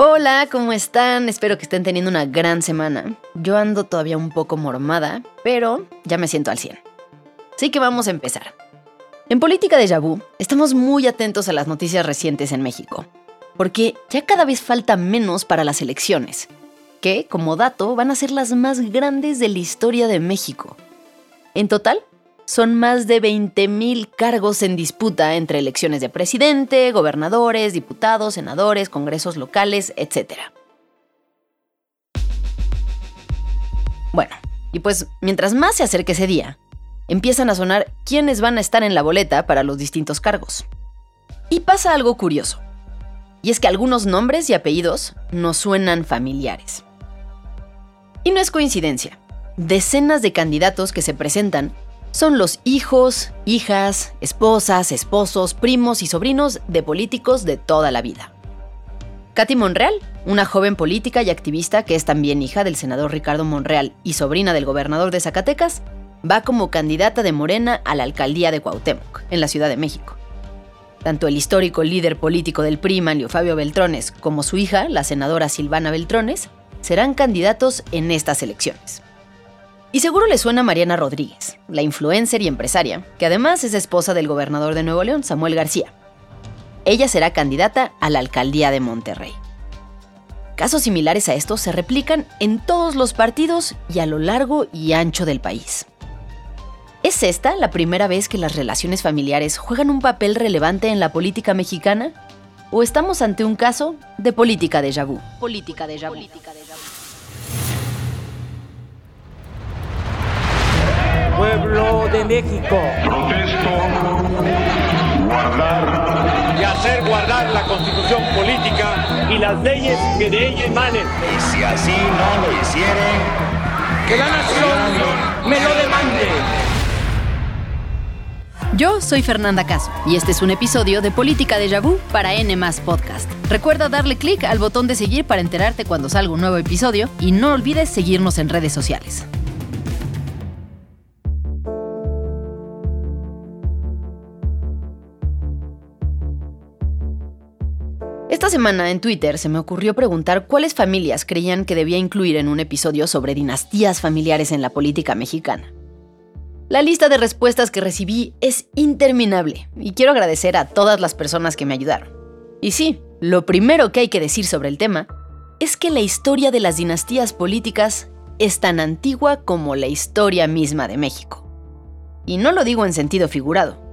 Hola, ¿cómo están? Espero que estén teniendo una gran semana. Yo ando todavía un poco mormada, pero ya me siento al 100. Así que vamos a empezar. En Política de Yabú, estamos muy atentos a las noticias recientes en México, porque ya cada vez falta menos para las elecciones, que, como dato, van a ser las más grandes de la historia de México. En total, son más de 20.000 cargos en disputa entre elecciones de presidente, gobernadores, diputados, senadores, congresos locales, etc. Bueno, y pues mientras más se acerque ese día, empiezan a sonar quiénes van a estar en la boleta para los distintos cargos. Y pasa algo curioso, y es que algunos nombres y apellidos nos suenan familiares. Y no es coincidencia. Decenas de candidatos que se presentan son los hijos, hijas, esposas, esposos, primos y sobrinos de políticos de toda la vida. Katy Monreal, una joven política y activista que es también hija del senador Ricardo Monreal y sobrina del gobernador de Zacatecas, va como candidata de Morena a la alcaldía de Cuauhtémoc, en la Ciudad de México. Tanto el histórico líder político del PRI, Manlio Fabio Beltrones, como su hija, la senadora Silvana Beltrones, serán candidatos en estas elecciones. Y seguro le suena a Mariana Rodríguez, la influencer y empresaria, que además es esposa del gobernador de Nuevo León, Samuel García. Ella será candidata a la alcaldía de Monterrey. Casos similares a estos se replican en todos los partidos y a lo largo y ancho del país. ¿Es esta la primera vez que las relaciones familiares juegan un papel relevante en la política mexicana? ¿O estamos ante un caso de política de vu? Política de vu. Pueblo de México. Protesto guardar y hacer guardar la constitución política y las leyes que de ella emanen. Y si así no lo hicieren, que la nación me lo demande. Yo soy Fernanda Caso y este es un episodio de Política de Vu para N Podcast. Recuerda darle clic al botón de seguir para enterarte cuando salga un nuevo episodio y no olvides seguirnos en redes sociales. Esta semana en Twitter se me ocurrió preguntar cuáles familias creían que debía incluir en un episodio sobre dinastías familiares en la política mexicana. La lista de respuestas que recibí es interminable y quiero agradecer a todas las personas que me ayudaron. Y sí, lo primero que hay que decir sobre el tema es que la historia de las dinastías políticas es tan antigua como la historia misma de México. Y no lo digo en sentido figurado.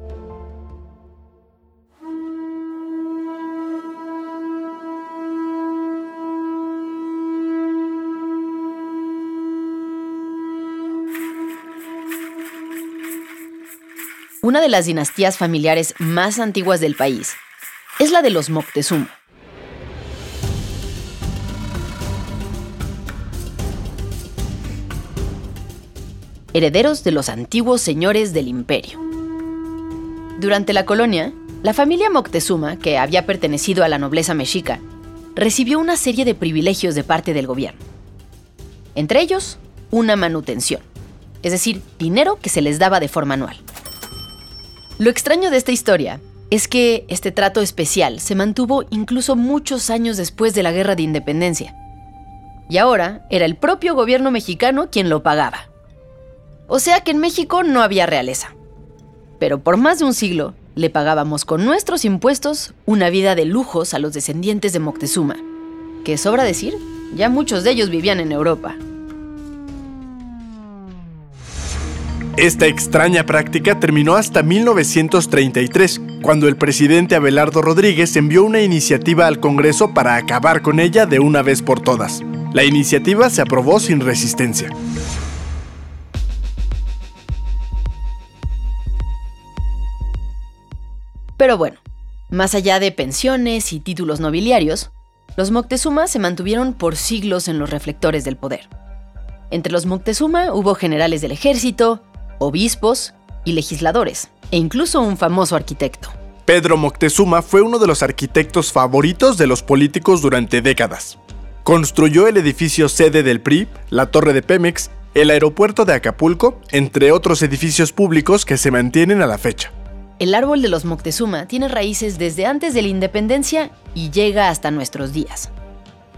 Una de las dinastías familiares más antiguas del país es la de los Moctezuma. Herederos de los antiguos señores del imperio. Durante la colonia, la familia Moctezuma, que había pertenecido a la nobleza mexica, recibió una serie de privilegios de parte del gobierno. Entre ellos, una manutención, es decir, dinero que se les daba de forma anual. Lo extraño de esta historia es que este trato especial se mantuvo incluso muchos años después de la Guerra de Independencia. Y ahora era el propio gobierno mexicano quien lo pagaba. O sea que en México no había realeza. Pero por más de un siglo le pagábamos con nuestros impuestos una vida de lujos a los descendientes de Moctezuma, que sobra decir, ya muchos de ellos vivían en Europa. Esta extraña práctica terminó hasta 1933, cuando el presidente Abelardo Rodríguez envió una iniciativa al Congreso para acabar con ella de una vez por todas. La iniciativa se aprobó sin resistencia. Pero bueno, más allá de pensiones y títulos nobiliarios, los Moctezuma se mantuvieron por siglos en los reflectores del poder. Entre los Moctezuma hubo generales del ejército, obispos y legisladores, e incluso un famoso arquitecto. Pedro Moctezuma fue uno de los arquitectos favoritos de los políticos durante décadas. Construyó el edificio sede del PRI, la torre de Pemex, el aeropuerto de Acapulco, entre otros edificios públicos que se mantienen a la fecha. El árbol de los Moctezuma tiene raíces desde antes de la independencia y llega hasta nuestros días.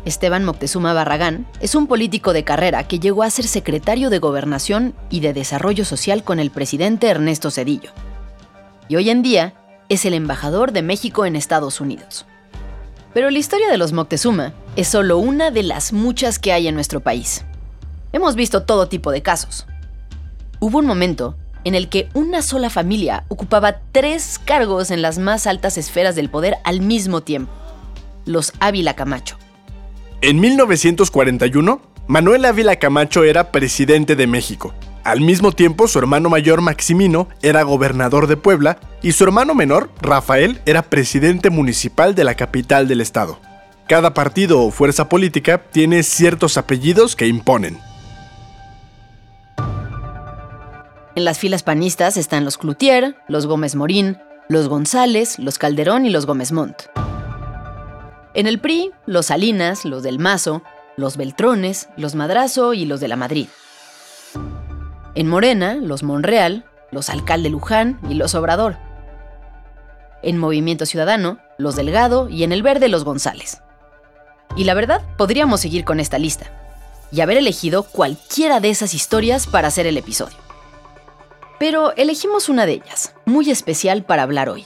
Esteban Moctezuma Barragán, es un político de carrera que llegó a ser secretario de Gobernación y de Desarrollo Social con el presidente Ernesto Cedillo. Y hoy en día es el embajador de México en Estados Unidos. Pero la historia de los Moctezuma es solo una de las muchas que hay en nuestro país. Hemos visto todo tipo de casos. Hubo un momento en el que una sola familia ocupaba tres cargos en las más altas esferas del poder al mismo tiempo. Los Ávila Camacho. En 1941, Manuel Ávila Camacho era presidente de México. Al mismo tiempo, su hermano mayor Maximino era gobernador de Puebla y su hermano menor, Rafael, era presidente municipal de la capital del estado. Cada partido o fuerza política tiene ciertos apellidos que imponen. En las filas panistas están los Cloutier, los Gómez Morín, los González, los Calderón y los Gómez Montt. En el PRI, los Salinas, los del Mazo, los Beltrones, los Madrazo y los de la Madrid. En Morena, los Monreal, los Alcalde Luján y los Obrador. En Movimiento Ciudadano, los Delgado y en el Verde, los González. Y la verdad, podríamos seguir con esta lista y haber elegido cualquiera de esas historias para hacer el episodio. Pero elegimos una de ellas, muy especial para hablar hoy.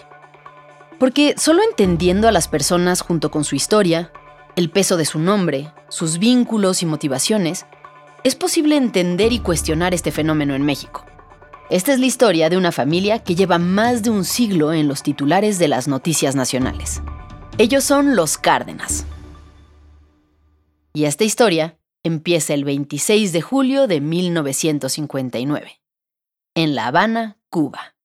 Porque solo entendiendo a las personas junto con su historia, el peso de su nombre, sus vínculos y motivaciones, es posible entender y cuestionar este fenómeno en México. Esta es la historia de una familia que lleva más de un siglo en los titulares de las noticias nacionales. Ellos son los Cárdenas. Y esta historia empieza el 26 de julio de 1959, en La Habana, Cuba.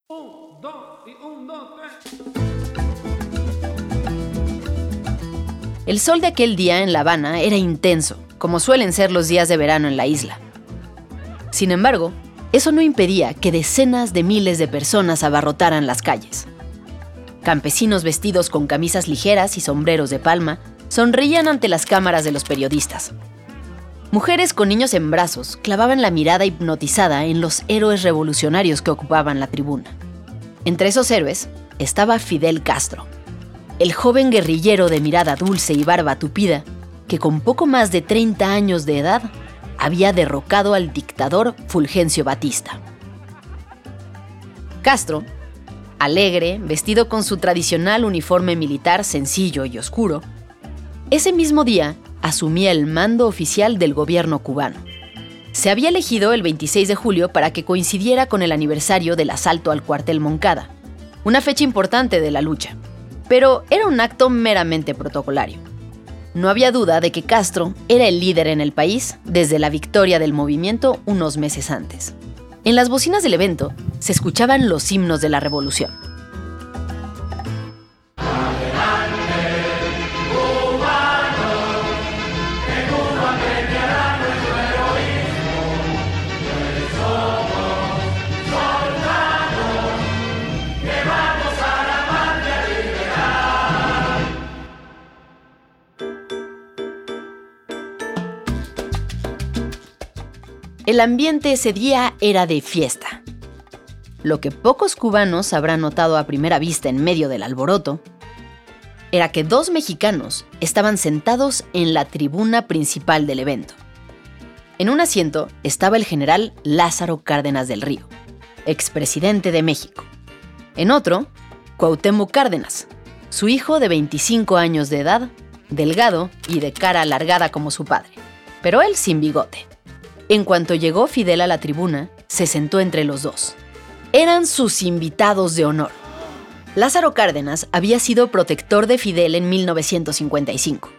El sol de aquel día en La Habana era intenso como suelen ser los días de verano en la isla. Sin embargo, eso no impedía que decenas de miles de personas abarrotaran las calles. Campesinos vestidos con camisas ligeras y sombreros de palma sonreían ante las cámaras de los periodistas. Mujeres con niños en brazos clavaban la mirada hipnotizada en los héroes revolucionarios que ocupaban la tribuna. Entre esos héroes estaba Fidel Castro, el joven guerrillero de mirada dulce y barba tupida que con poco más de 30 años de edad había derrocado al dictador Fulgencio Batista. Castro, alegre, vestido con su tradicional uniforme militar sencillo y oscuro, ese mismo día asumía el mando oficial del gobierno cubano. Se había elegido el 26 de julio para que coincidiera con el aniversario del asalto al cuartel Moncada, una fecha importante de la lucha, pero era un acto meramente protocolario. No había duda de que Castro era el líder en el país desde la victoria del movimiento unos meses antes. En las bocinas del evento se escuchaban los himnos de la revolución. El ambiente ese día era de fiesta. Lo que pocos cubanos habrán notado a primera vista en medio del alboroto era que dos mexicanos estaban sentados en la tribuna principal del evento. En un asiento estaba el general Lázaro Cárdenas del Río, expresidente de México. En otro, Cuauhtémoc Cárdenas, su hijo de 25 años de edad, delgado y de cara alargada como su padre, pero él sin bigote. En cuanto llegó Fidel a la tribuna, se sentó entre los dos. Eran sus invitados de honor. Lázaro Cárdenas había sido protector de Fidel en 1955.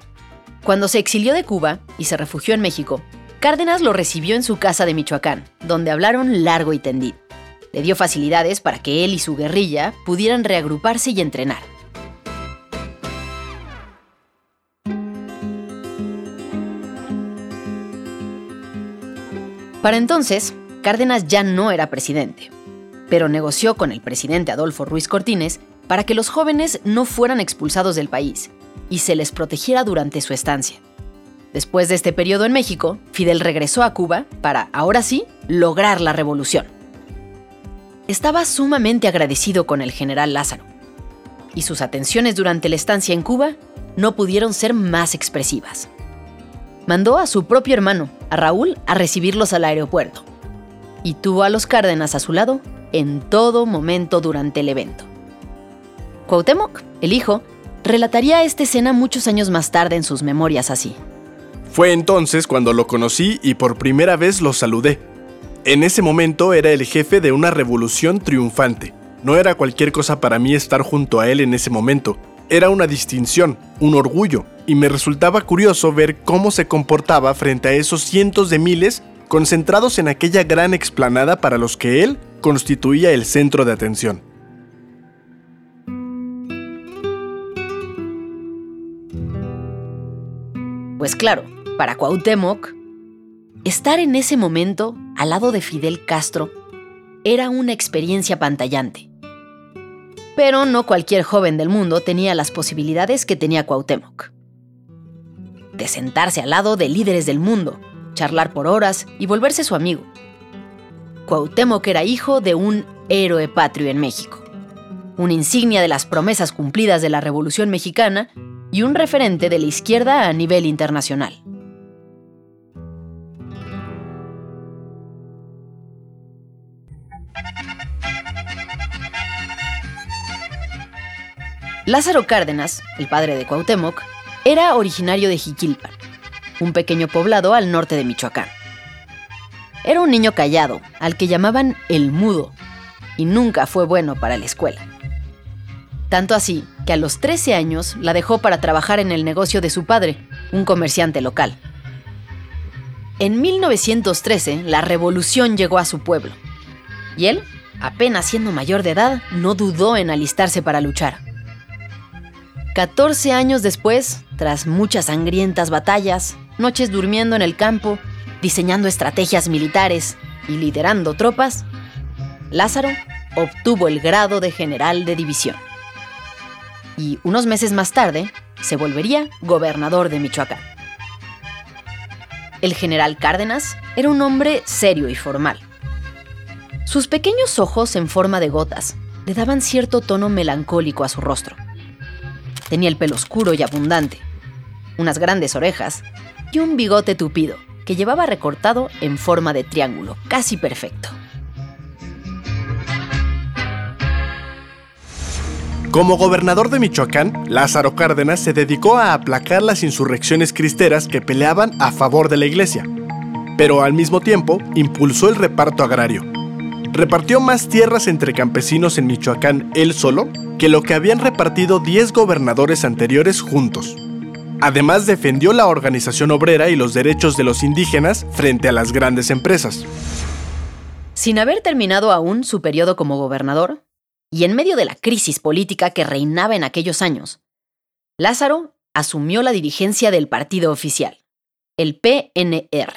Cuando se exilió de Cuba y se refugió en México, Cárdenas lo recibió en su casa de Michoacán, donde hablaron largo y tendido. Le dio facilidades para que él y su guerrilla pudieran reagruparse y entrenar. Para entonces, Cárdenas ya no era presidente, pero negoció con el presidente Adolfo Ruiz Cortines para que los jóvenes no fueran expulsados del país y se les protegiera durante su estancia. Después de este periodo en México, Fidel regresó a Cuba para, ahora sí, lograr la revolución. Estaba sumamente agradecido con el general Lázaro, y sus atenciones durante la estancia en Cuba no pudieron ser más expresivas. mandó a su propio hermano, a Raúl, a recibirlos al aeropuerto. Y tuvo a los Cárdenas a su lado en todo momento durante el evento. Cuauhtémoc, el hijo, relataría esta escena muchos años más tarde en sus memorias así. Fue entonces cuando lo conocí y por primera vez lo saludé. En ese momento era el jefe de una revolución triunfante. No era cualquier cosa para mí estar junto a él en ese momento. Era una distinción, un orgullo, y me resultaba curioso ver cómo se comportaba frente a esos cientos de miles concentrados en aquella gran explanada para los que él constituía el centro de atención. Pues claro, para Cuauhtémoc, estar en ese momento al lado de Fidel Castro era una experiencia pantallante. Pero no cualquier joven del mundo tenía las posibilidades que tenía Cuauhtémoc. De sentarse al lado de líderes del mundo, charlar por horas y volverse su amigo. Cuauhtémoc era hijo de un héroe patrio en México, una insignia de las promesas cumplidas de la Revolución Mexicana y un referente de la izquierda a nivel internacional. Lázaro Cárdenas, el padre de Cuauhtémoc, era originario de Jiquilpan, un pequeño poblado al norte de Michoacán. Era un niño callado, al que llamaban el mudo, y nunca fue bueno para la escuela. Tanto así que a los 13 años la dejó para trabajar en el negocio de su padre, un comerciante local. En 1913, la revolución llegó a su pueblo, y él, apenas siendo mayor de edad, no dudó en alistarse para luchar. 14 años después, tras muchas sangrientas batallas, noches durmiendo en el campo, diseñando estrategias militares y liderando tropas, Lázaro obtuvo el grado de general de división. Y unos meses más tarde, se volvería gobernador de Michoacán. El general Cárdenas era un hombre serio y formal. Sus pequeños ojos en forma de gotas le daban cierto tono melancólico a su rostro. Tenía el pelo oscuro y abundante, unas grandes orejas y un bigote tupido que llevaba recortado en forma de triángulo, casi perfecto. Como gobernador de Michoacán, Lázaro Cárdenas se dedicó a aplacar las insurrecciones cristeras que peleaban a favor de la iglesia, pero al mismo tiempo impulsó el reparto agrario. Repartió más tierras entre campesinos en Michoacán él solo que lo que habían repartido 10 gobernadores anteriores juntos. Además defendió la organización obrera y los derechos de los indígenas frente a las grandes empresas. Sin haber terminado aún su periodo como gobernador, y en medio de la crisis política que reinaba en aquellos años, Lázaro asumió la dirigencia del partido oficial, el PNR,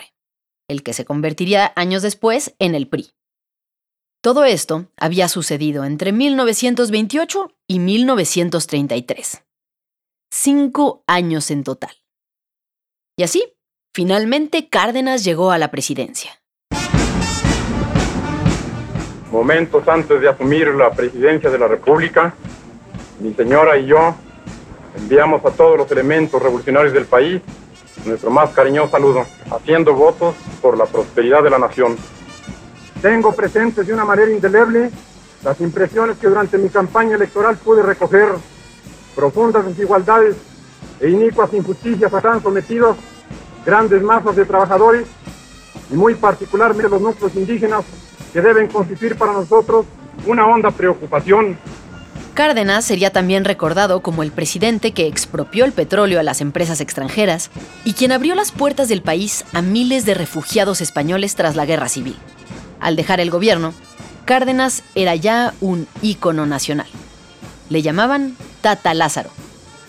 el que se convertiría años después en el PRI. Todo esto había sucedido entre 1928 y 1933. Cinco años en total. Y así, finalmente Cárdenas llegó a la presidencia. Momentos antes de asumir la presidencia de la República, mi señora y yo enviamos a todos los elementos revolucionarios del país nuestro más cariñoso saludo, haciendo votos por la prosperidad de la nación. Tengo presentes de una manera indeleble las impresiones que durante mi campaña electoral pude recoger. Profundas desigualdades e inicuas injusticias han sometidos grandes masas de trabajadores y muy particularmente los núcleos indígenas que deben constituir para nosotros una honda preocupación. Cárdenas sería también recordado como el presidente que expropió el petróleo a las empresas extranjeras y quien abrió las puertas del país a miles de refugiados españoles tras la guerra civil. Al dejar el gobierno, Cárdenas era ya un ícono nacional. Le llamaban Tata Lázaro,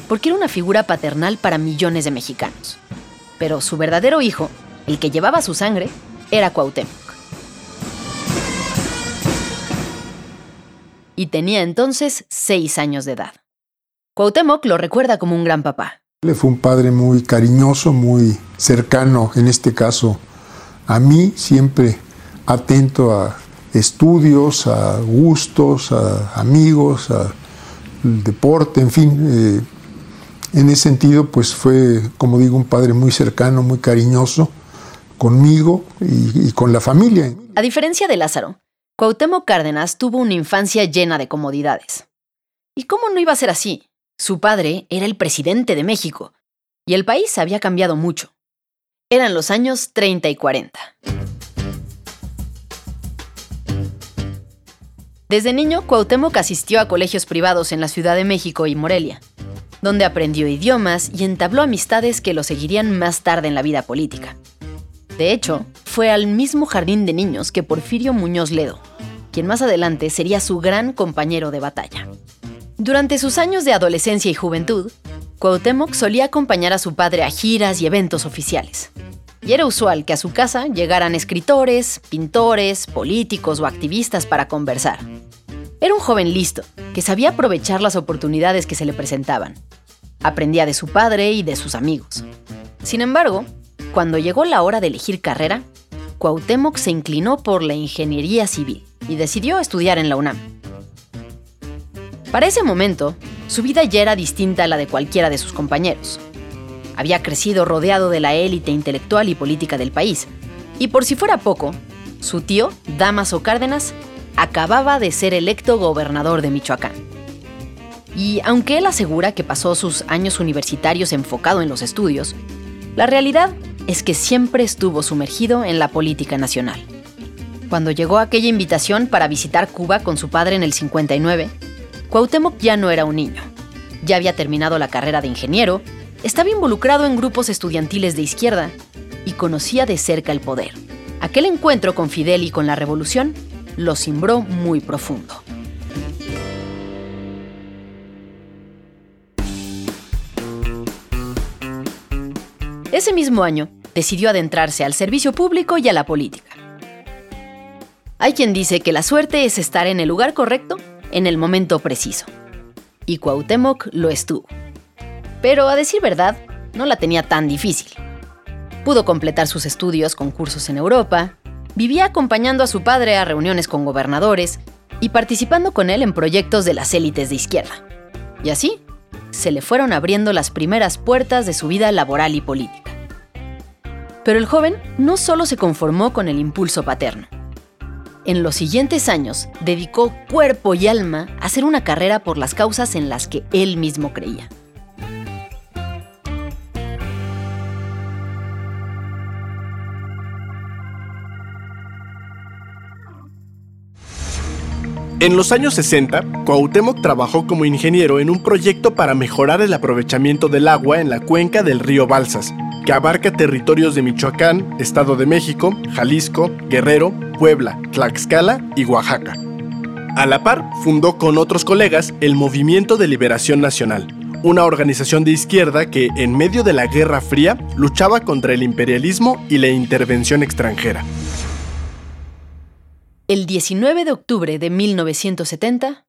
porque era una figura paternal para millones de mexicanos. Pero su verdadero hijo, el que llevaba su sangre, era Cuauhtémoc. Y tenía entonces seis años de edad. Cuauhtémoc lo recuerda como un gran papá. Él fue un padre muy cariñoso, muy cercano, en este caso a mí, siempre atento a estudios, a gustos, a amigos, a deporte, en fin. Eh, En ese sentido, pues fue, como digo, un padre muy cercano, muy cariñoso conmigo y, y con la familia. A diferencia de Lázaro, Cuauhtémoc Cárdenas tuvo una infancia llena de comodidades. ¿Y cómo no iba a ser así? Su padre era el presidente de México y el país había cambiado mucho. Eran los años 30 y 40. Desde niño, Cuauhtémoc asistió a colegios privados en la Ciudad de México y Morelia, donde aprendió idiomas y entabló amistades que lo seguirían más tarde en la vida política. De hecho, fue al mismo jardín de niños que Porfirio Muñoz Ledo, quien más adelante sería su gran compañero de batalla. Durante sus años de adolescencia y juventud, Cuauhtémoc solía acompañar a su padre a giras y eventos oficiales. Y era usual que a su casa llegaran escritores, pintores, políticos o activistas para conversar. Era un joven listo, que sabía aprovechar las oportunidades que se le presentaban. Aprendía de su padre y de sus amigos. Sin embargo, cuando llegó la hora de elegir carrera, Cuauhtémoc se inclinó por la ingeniería civil y decidió estudiar en la UNAM. Para ese momento, su vida ya era distinta a la de cualquiera de sus compañeros. Había crecido rodeado de la élite intelectual y política del país, y por si fuera poco, su tío, Damaso Cárdenas, acababa de ser electo gobernador de Michoacán. Y aunque él asegura que pasó sus años universitarios enfocado en los estudios, la realidad es que siempre estuvo sumergido en la política nacional. Cuando llegó aquella invitación para visitar Cuba con su padre en el 59, Cuauhtémoc ya no era un niño. Ya había terminado la carrera de ingeniero, estaba involucrado en grupos estudiantiles de izquierda y conocía de cerca el poder. Aquel encuentro con Fidel y con la revolución lo cimbró muy profundo. Ese mismo año, decidió adentrarse al servicio público y a la política. Hay quien dice que la suerte es estar en el lugar correcto en el momento preciso. Y Cuauhtémoc lo estuvo. Pero a decir verdad, no la tenía tan difícil. Pudo completar sus estudios con cursos en Europa, vivía acompañando a su padre a reuniones con gobernadores y participando con él en proyectos de las élites de izquierda. Y así, se le fueron abriendo las primeras puertas de su vida laboral y política. Pero el joven no solo se conformó con el impulso paterno. En los siguientes años, dedicó cuerpo y alma a hacer una carrera por las causas en las que él mismo creía. En los años 60, Cuauhtémoc trabajó como ingeniero en un proyecto para mejorar el aprovechamiento del agua en la cuenca del río Balsas, que abarca territorios de Michoacán, Estado de México, Jalisco, Guerrero, Puebla, Tlaxcala y Oaxaca. A la par, fundó con otros colegas el Movimiento de Liberación Nacional, una organización de izquierda que, en medio de la Guerra Fría, luchaba contra el imperialismo y la intervención extranjera. El 19 de octubre de 1970,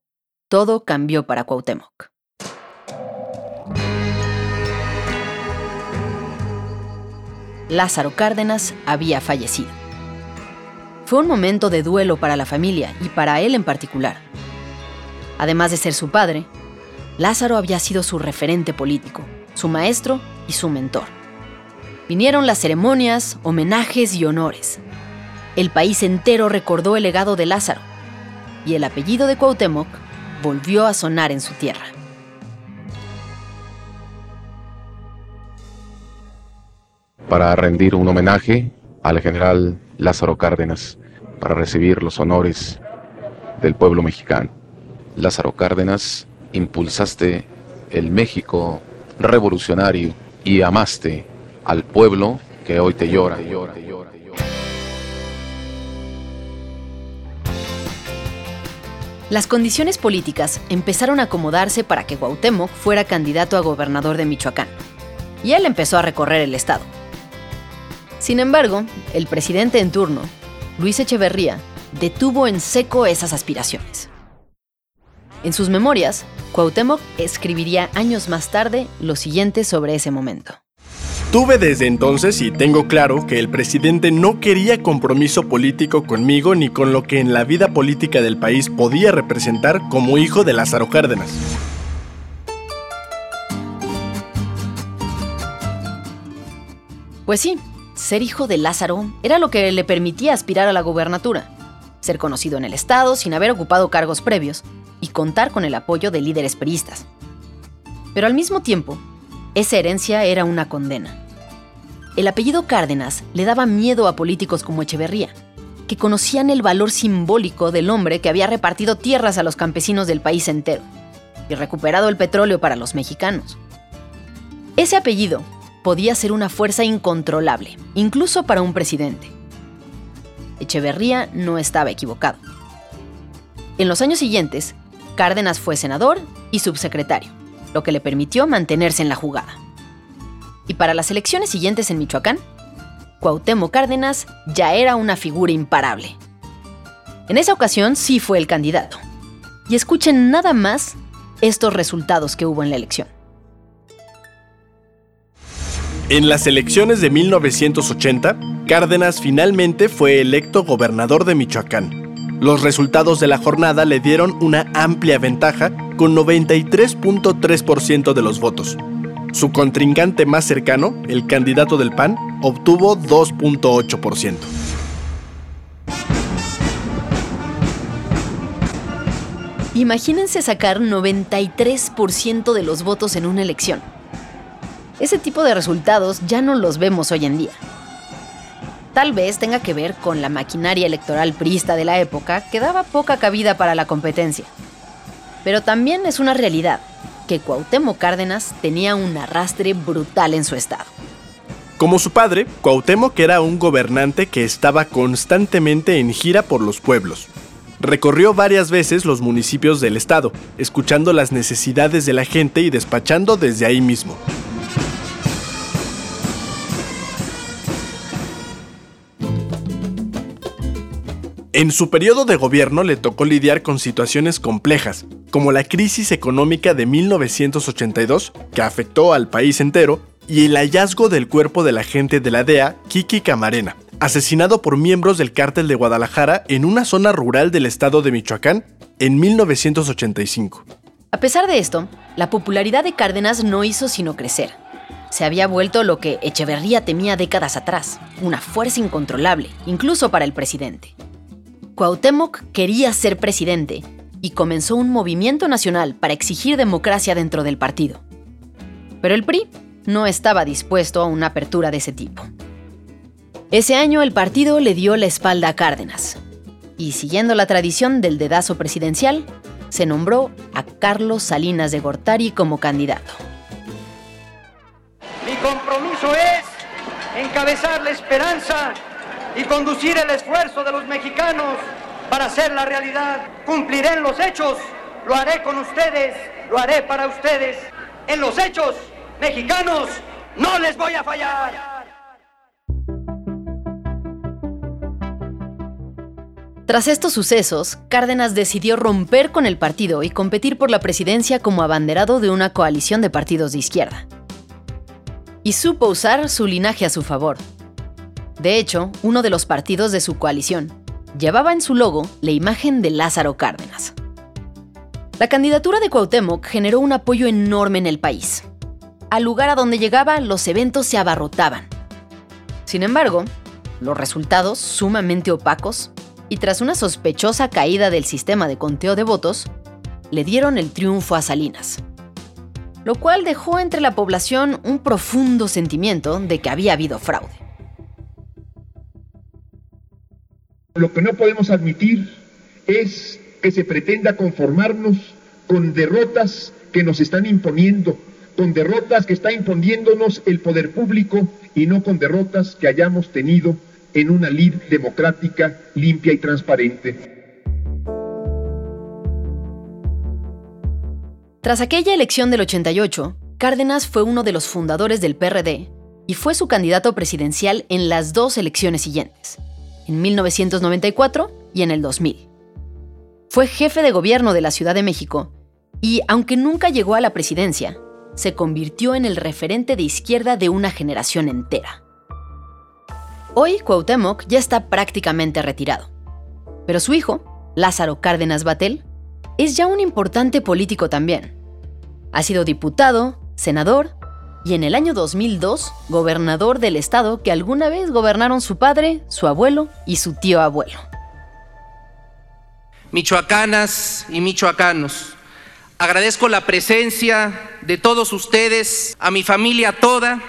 todo cambió para Cuauhtémoc. Lázaro Cárdenas había fallecido. Fue un momento de duelo para la familia y para él en particular. Además de ser su padre, Lázaro había sido su referente político, su maestro y su mentor. Vinieron las ceremonias, homenajes y honores. El país entero recordó el legado de Lázaro y el apellido de Cuauhtémoc volvió a sonar en su tierra. para rendir un homenaje al general Lázaro Cárdenas, para recibir los honores del pueblo mexicano. Lázaro Cárdenas, impulsaste el México revolucionario y amaste al pueblo que hoy te llora, Las condiciones políticas empezaron a acomodarse para que Cuauhtémoc fuera candidato a gobernador de Michoacán. Y él empezó a recorrer el estado. Sin embargo, el presidente en turno, Luis Echeverría, detuvo en seco esas aspiraciones. En sus memorias, Cuauhtémoc escribiría años más tarde lo siguiente sobre ese momento. Tuve desde entonces y tengo claro que el presidente no quería compromiso político conmigo ni con lo que en la vida política del país podía representar como hijo de Lázaro Cárdenas. Pues sí, ser hijo de Lázaro era lo que le permitía aspirar a la gobernatura, ser conocido en el Estado sin haber ocupado cargos previos y contar con el apoyo de líderes peristas. Pero al mismo tiempo, esa herencia era una condena. El apellido Cárdenas le daba miedo a políticos como Echeverría, que conocían el valor simbólico del hombre que había repartido tierras a los campesinos del país entero y recuperado el petróleo para los mexicanos. Ese apellido podía ser una fuerza incontrolable, incluso para un presidente. Echeverría no estaba equivocado. En los años siguientes, Cárdenas fue senador y subsecretario, lo que le permitió mantenerse en la jugada. Y para las elecciones siguientes en Michoacán, Cuauhtémoc Cárdenas ya era una figura imparable. En esa ocasión sí fue el candidato. Y escuchen nada más estos resultados que hubo en la elección. En las elecciones de 1980, Cárdenas finalmente fue electo gobernador de Michoacán. Los resultados de la jornada le dieron una amplia ventaja con 93.3% de los votos. Su contrincante más cercano, el candidato del PAN, obtuvo 2.8%. Imagínense sacar 93% de los votos en una elección. Ese tipo de resultados ya no los vemos hoy en día. Tal vez tenga que ver con la maquinaria electoral prista de la época que daba poca cabida para la competencia. Pero también es una realidad que Cuauhtémoc Cárdenas tenía un arrastre brutal en su estado. Como su padre, Cuauhtémoc era un gobernante que estaba constantemente en gira por los pueblos. Recorrió varias veces los municipios del estado, escuchando las necesidades de la gente y despachando desde ahí mismo. En su periodo de gobierno le tocó lidiar con situaciones complejas, como la crisis económica de 1982, que afectó al país entero, y el hallazgo del cuerpo del agente de la DEA, Kiki Camarena, asesinado por miembros del cártel de Guadalajara en una zona rural del estado de Michoacán en 1985. A pesar de esto, la popularidad de Cárdenas no hizo sino crecer. Se había vuelto lo que Echeverría temía décadas atrás, una fuerza incontrolable, incluso para el presidente. Cuauhtémoc quería ser presidente y comenzó un movimiento nacional para exigir democracia dentro del partido. Pero el PRI no estaba dispuesto a una apertura de ese tipo. Ese año el partido le dio la espalda a Cárdenas y siguiendo la tradición del dedazo presidencial, se nombró a Carlos Salinas de Gortari como candidato. Mi compromiso es encabezar la esperanza y conducir el esfuerzo de los mexicanos para hacer la realidad. Cumpliré en los hechos, lo haré con ustedes, lo haré para ustedes. En los hechos, mexicanos, no les voy a fallar. Tras estos sucesos, Cárdenas decidió romper con el partido y competir por la presidencia como abanderado de una coalición de partidos de izquierda. Y supo usar su linaje a su favor, de hecho, uno de los partidos de su coalición llevaba en su logo la imagen de Lázaro Cárdenas. La candidatura de Cuauhtémoc generó un apoyo enorme en el país. Al lugar a donde llegaba, los eventos se abarrotaban. Sin embargo, los resultados, sumamente opacos, y tras una sospechosa caída del sistema de conteo de votos, le dieron el triunfo a Salinas, lo cual dejó entre la población un profundo sentimiento de que había habido fraude. Lo que no podemos admitir es que se pretenda conformarnos con derrotas que nos están imponiendo, con derrotas que está imponiéndonos el poder público y no con derrotas que hayamos tenido en una lid democrática, limpia y transparente. Tras aquella elección del 88, Cárdenas fue uno de los fundadores del PRD y fue su candidato presidencial en las dos elecciones siguientes en 1994 y en el 2000. Fue jefe de gobierno de la Ciudad de México y, aunque nunca llegó a la presidencia, se convirtió en el referente de izquierda de una generación entera. Hoy Cuauhtémoc ya está prácticamente retirado, pero su hijo, Lázaro Cárdenas Batel, es ya un importante político también. Ha sido diputado, senador y en el año 2002, gobernador del estado que alguna vez gobernaron su padre, su abuelo y su tío abuelo. Michoacanas y michoacanos, agradezco la presencia de todos ustedes, a mi familia toda,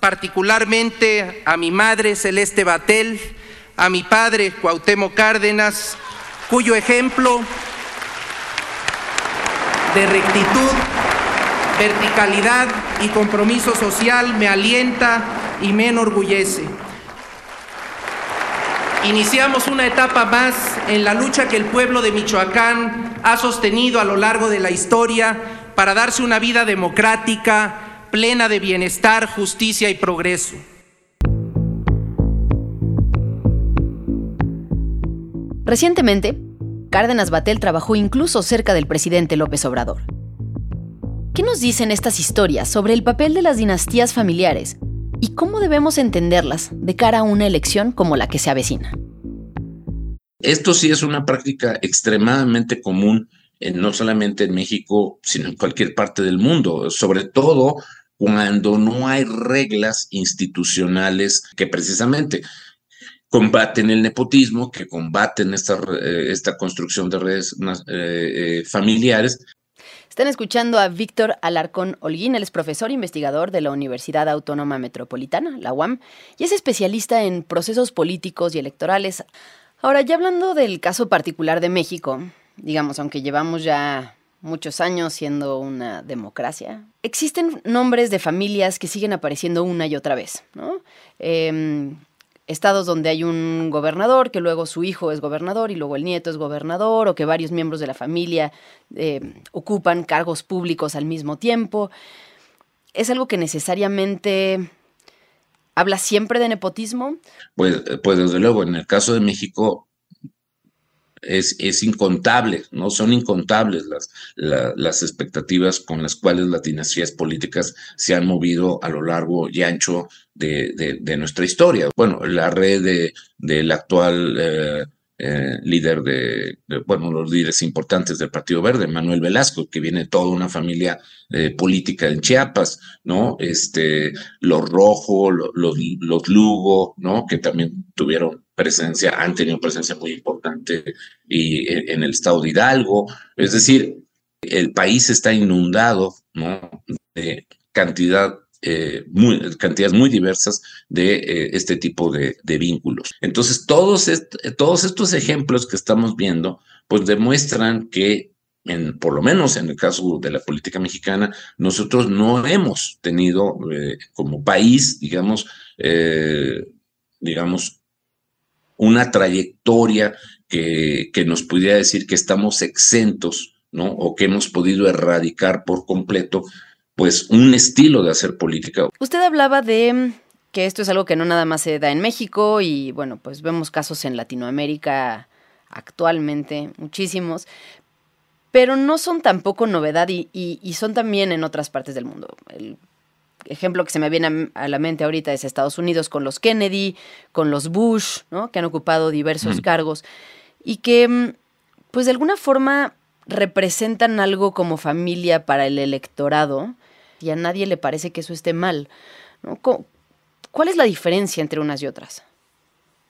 particularmente a mi madre Celeste Batel, a mi padre Cuauhtémoc Cárdenas, cuyo ejemplo de rectitud verticalidad y compromiso social me alienta y me enorgullece. Iniciamos una etapa más en la lucha que el pueblo de Michoacán ha sostenido a lo largo de la historia para darse una vida democrática, plena de bienestar, justicia y progreso. Recientemente, Cárdenas Batel trabajó incluso cerca del presidente López Obrador. ¿Qué nos dicen estas historias sobre el papel de las dinastías familiares y cómo debemos entenderlas de cara a una elección como la que se avecina? Esto sí es una práctica extremadamente común, no solamente en México, sino en cualquier parte del mundo, sobre todo cuando no hay reglas institucionales que precisamente combaten el nepotismo, que combaten esta, eh, esta construcción de redes eh, eh, familiares están escuchando a Víctor Alarcón Holguín, él es profesor investigador de la Universidad Autónoma Metropolitana, la UAM, y es especialista en procesos políticos y electorales. Ahora, ya hablando del caso particular de México, digamos, aunque llevamos ya muchos años siendo una democracia, existen nombres de familias que siguen apareciendo una y otra vez, ¿no? Em, estados donde hay un gobernador, que luego su hijo es gobernador y luego el nieto es gobernador, o que varios miembros de la familia eh, ocupan cargos públicos al mismo tiempo. ¿Es algo que necesariamente habla siempre de nepotismo? Pues, pues desde luego, en el caso de México es, incontable, ¿no? Son incontables las, las expectativas con las cuales las dinastías políticas se han movido a lo largo y ancho de, de, nuestra historia. Bueno, la red de, del actual eh, eh, líder de, bueno, los líderes importantes del Partido Verde, Manuel Velasco, que viene toda una familia eh, política en Chiapas, ¿no? Este, los Rojo, los, los Lugo, ¿no? Que también tuvieron presencia, han tenido presencia muy importante y, en el estado de Hidalgo. Es decir, el país está inundado de cantidad, eh, muy, cantidades muy diversas de eh, este tipo de, vínculos. Entonces, todos, todos estos ejemplos que estamos viendo, pues demuestran que en, por lo menos en el caso de la política mexicana, nosotros no hemos tenido eh, como país, digamos, digamos, una trayectoria que, que nos pudiera decir que estamos exentos, ¿no? O que hemos podido erradicar por completo, pues, un estilo de hacer política. Usted hablaba de que esto es algo que no nada más se da en México y, bueno, pues vemos casos en Latinoamérica actualmente, muchísimos, pero no son tampoco novedad y, y, son también en otras partes del mundo. El ejemplo que se me viene a, la mente ahorita es Estados Unidos con los Kennedy, con los Bush, ¿no? que han ocupado diversos cargos y que, mm, pues de alguna forma, representan algo como familia para el electorado y a nadie le parece que eso esté mal. ¿Cuál es la diferencia entre unas y otras?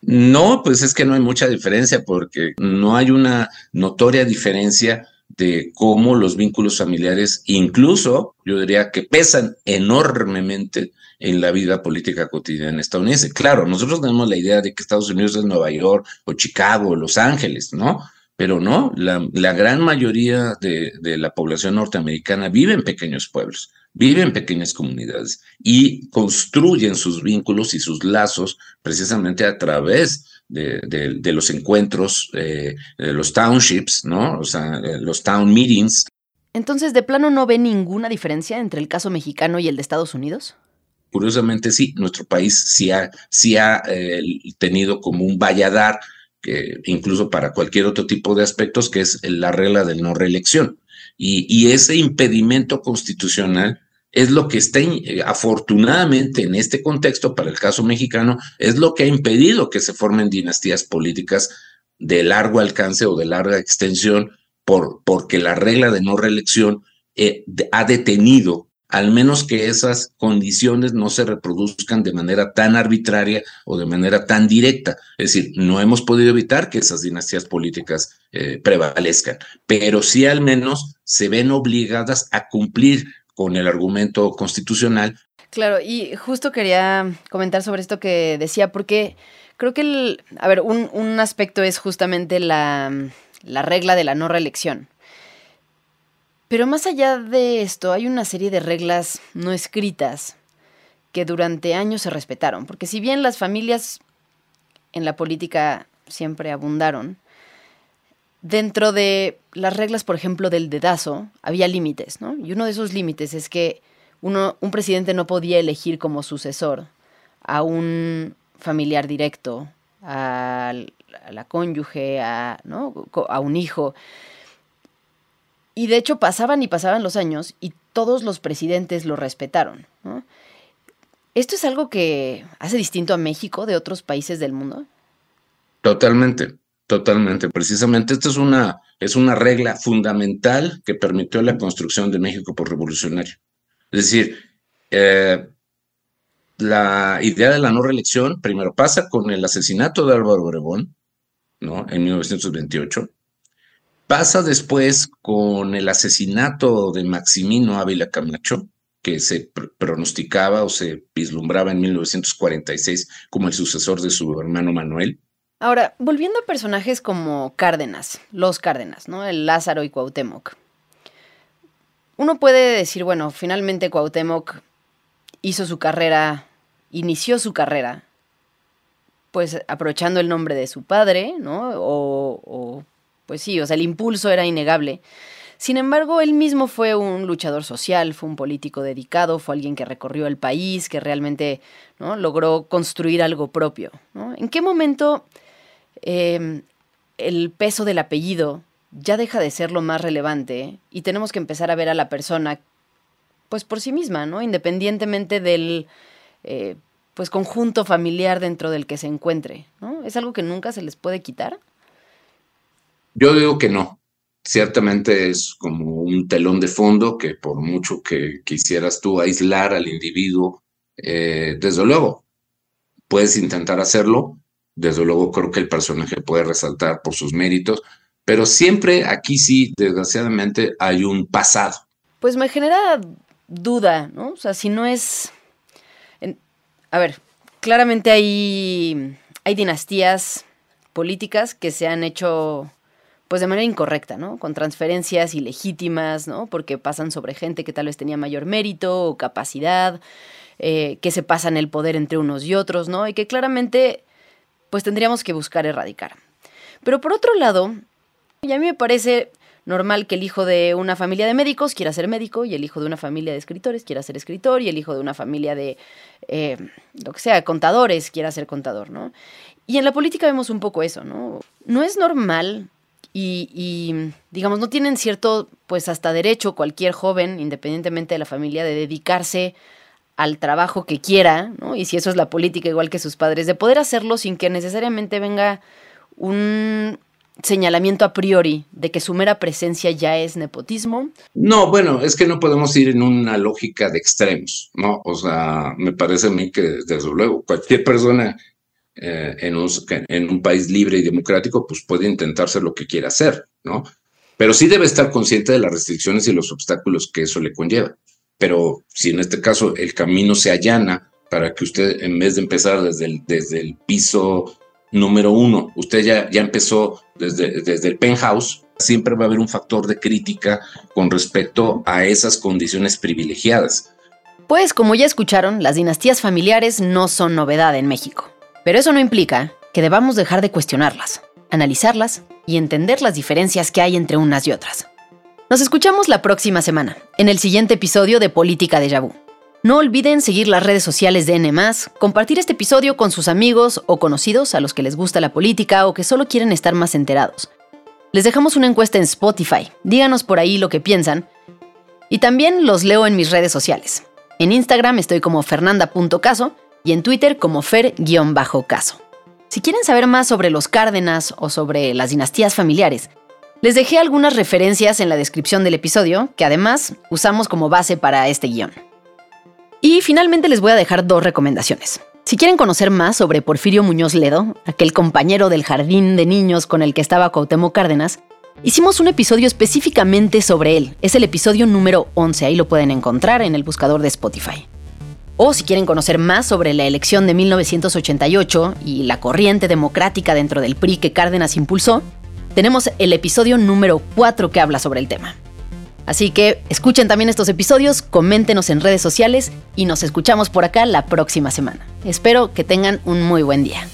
No, pues es que no hay mucha diferencia porque no hay una notoria diferencia de cómo los vínculos familiares, incluso yo diría que pesan enormemente en la vida política cotidiana estadounidense. Claro, nosotros tenemos la idea de que Estados Unidos es Nueva York o Chicago o Los Ángeles, ¿no? Pero no, la, gran mayoría de, de la población norteamericana vive en pequeños pueblos, vive en pequeñas comunidades y construyen sus vínculos y sus lazos precisamente a través de, los encuentros, eh, de los townships, ¿no? O sea, eh, los town meetings. Entonces, ¿de plano no ve ninguna diferencia entre el caso mexicano y el de Estados Unidos? Curiosamente, sí, nuestro país sí ha, sí ha eh, tenido como un valladar, que incluso para cualquier otro tipo de aspectos, que es la regla del no reelección. Y, ese impedimento constitucional es lo que está, eh, afortunadamente en este contexto, para el caso mexicano, es lo que ha impedido que se formen dinastías políticas de largo alcance o de larga extensión, por, porque la regla de no reelección eh, ha detenido al menos que esas condiciones no se reproduzcan de manera tan arbitraria o de manera tan directa. Es decir, no hemos podido evitar que esas dinastías políticas eh, prevalezcan, pero sí al menos se ven obligadas a cumplir con el argumento constitucional. Claro, y justo quería comentar sobre esto que decía, porque creo que, el, a ver, un, aspecto es justamente la, la regla de la no reelección. Pero más allá de esto, hay una serie de reglas no escritas que durante años se respetaron, porque si bien las familias en la política siempre abundaron, dentro de las reglas, por ejemplo, del dedazo, había límites, ¿no? Y uno de esos límites es que uno, un presidente no podía elegir como sucesor a un familiar directo, a, la cónyuge, a, a un hijo. Y de hecho pasaban y pasaban los años y todos los presidentes lo respetaron. ¿Esto es algo que hace distinto a México de otros países del mundo? Totalmente. Totalmente, precisamente esta es una, es una regla fundamental que permitió la construcción de México por revolucionario. Es decir, eh, la idea de la no reelección primero pasa con el asesinato de Álvaro Obregón, ¿no? En 1928. Pasa después con el asesinato de Maximino Ávila Camacho, que se pronosticaba o se vislumbraba en 1946 como el sucesor de su hermano Manuel. Ahora, volviendo a personajes como Cárdenas, los Cárdenas, ¿no? El Lázaro y Cuauhtémoc. Uno puede decir, bueno, finalmente Cuauhtémoc hizo su carrera, inició su carrera, pues aprovechando el nombre de su padre, ¿no? O, o pues sí, o sea, el impulso era innegable. Sin embargo, él mismo fue un luchador social, fue un político dedicado, fue alguien que recorrió el país, que realmente logró construir algo propio. ¿En qué momento Em, el peso del apellido ya deja de ser lo más relevante y tenemos que empezar a ver a la persona pues por sí misma, ¿no? Independientemente del eh, pues conjunto familiar dentro del que se encuentre. ¿Es algo que nunca se les puede quitar? Yo digo que no. Ciertamente es como un telón de fondo que por mucho que quisieras tú aislar al individuo, eh, desde luego, puedes intentar hacerlo, desde luego creo que el personaje puede resaltar por sus méritos, pero siempre aquí sí, desgraciadamente, hay un pasado. Pues me genera duda, ¿no? O sea, si no es... A ver, claramente hay, hay dinastías políticas que se han hecho pues de manera incorrecta, ¿no? Con transferencias ilegítimas, ¿no? Porque pasan sobre gente que tal vez tenía mayor mérito o capacidad, eh, que se pasan el poder entre unos y otros, ¿no? Y que claramente pues tendríamos que buscar erradicar. Pero por otro lado, y a mí me parece normal que el hijo de una familia de médicos quiera ser médico y el hijo de una familia de escritores quiera ser escritor y el hijo de una familia de, eh, lo que sea, contadores quiera ser contador, ¿no? Y en la política vemos un poco eso, ¿no? No es normal y, y, digamos, no tienen cierto, pues hasta derecho cualquier joven, independientemente de la familia, de dedicarse al trabajo que quiera, ¿no? Y si eso es la política igual que sus padres, de poder hacerlo sin que necesariamente venga un señalamiento a priori de que su mera presencia ya es nepotismo? No, bueno, es que no podemos ir en una lógica de extremos, ¿no? O sea, me parece a mí que desde luego cualquier persona eh, en, un, en un país libre y democrático pues puede intentarse lo que quiera hacer, ¿no? Pero sí debe estar consciente de las restricciones y los obstáculos que eso le conlleva pero si en este caso el camino se allana para que usted, en vez de empezar desde el, desde el piso número uno, usted ya, ya empezó desde, desde el penthouse, siempre va a haber un factor de crítica con respecto a esas condiciones privilegiadas. Pues como ya escucharon, las dinastías familiares no son novedad en México. Pero eso no implica que debamos dejar de cuestionarlas, analizarlas y entender las diferencias que hay entre unas y otras. Nos escuchamos la próxima semana, en el siguiente episodio de Política de Yabú. No olviden seguir las redes sociales de N, compartir este episodio con sus amigos o conocidos a los que les gusta la política o que solo quieren estar más enterados. Les dejamos una encuesta en Spotify, díganos por ahí lo que piensan. Y también los leo en mis redes sociales. En Instagram estoy como fernanda.caso y en Twitter como fer-caso. Si quieren saber más sobre los Cárdenas o sobre las dinastías familiares, Les dejé algunas referencias en la descripción del episodio, que además usamos como base para este guion. Y finalmente les voy a dejar dos recomendaciones. Si quieren conocer más sobre Porfirio Muñoz Ledo, aquel compañero del jardín de niños con el que estaba Cuauhtémoc Cárdenas, hicimos un episodio específicamente sobre él. Es el episodio número 11, ahí lo pueden encontrar en el buscador de Spotify. O si quieren conocer más sobre la elección de 1988 y la corriente democrática dentro del PRI que Cárdenas impulsó, tenemos el episodio número 4 que habla sobre el tema. Así que escuchen también estos episodios, coméntenos en redes sociales y nos escuchamos por acá la próxima semana. Espero que tengan un muy buen día.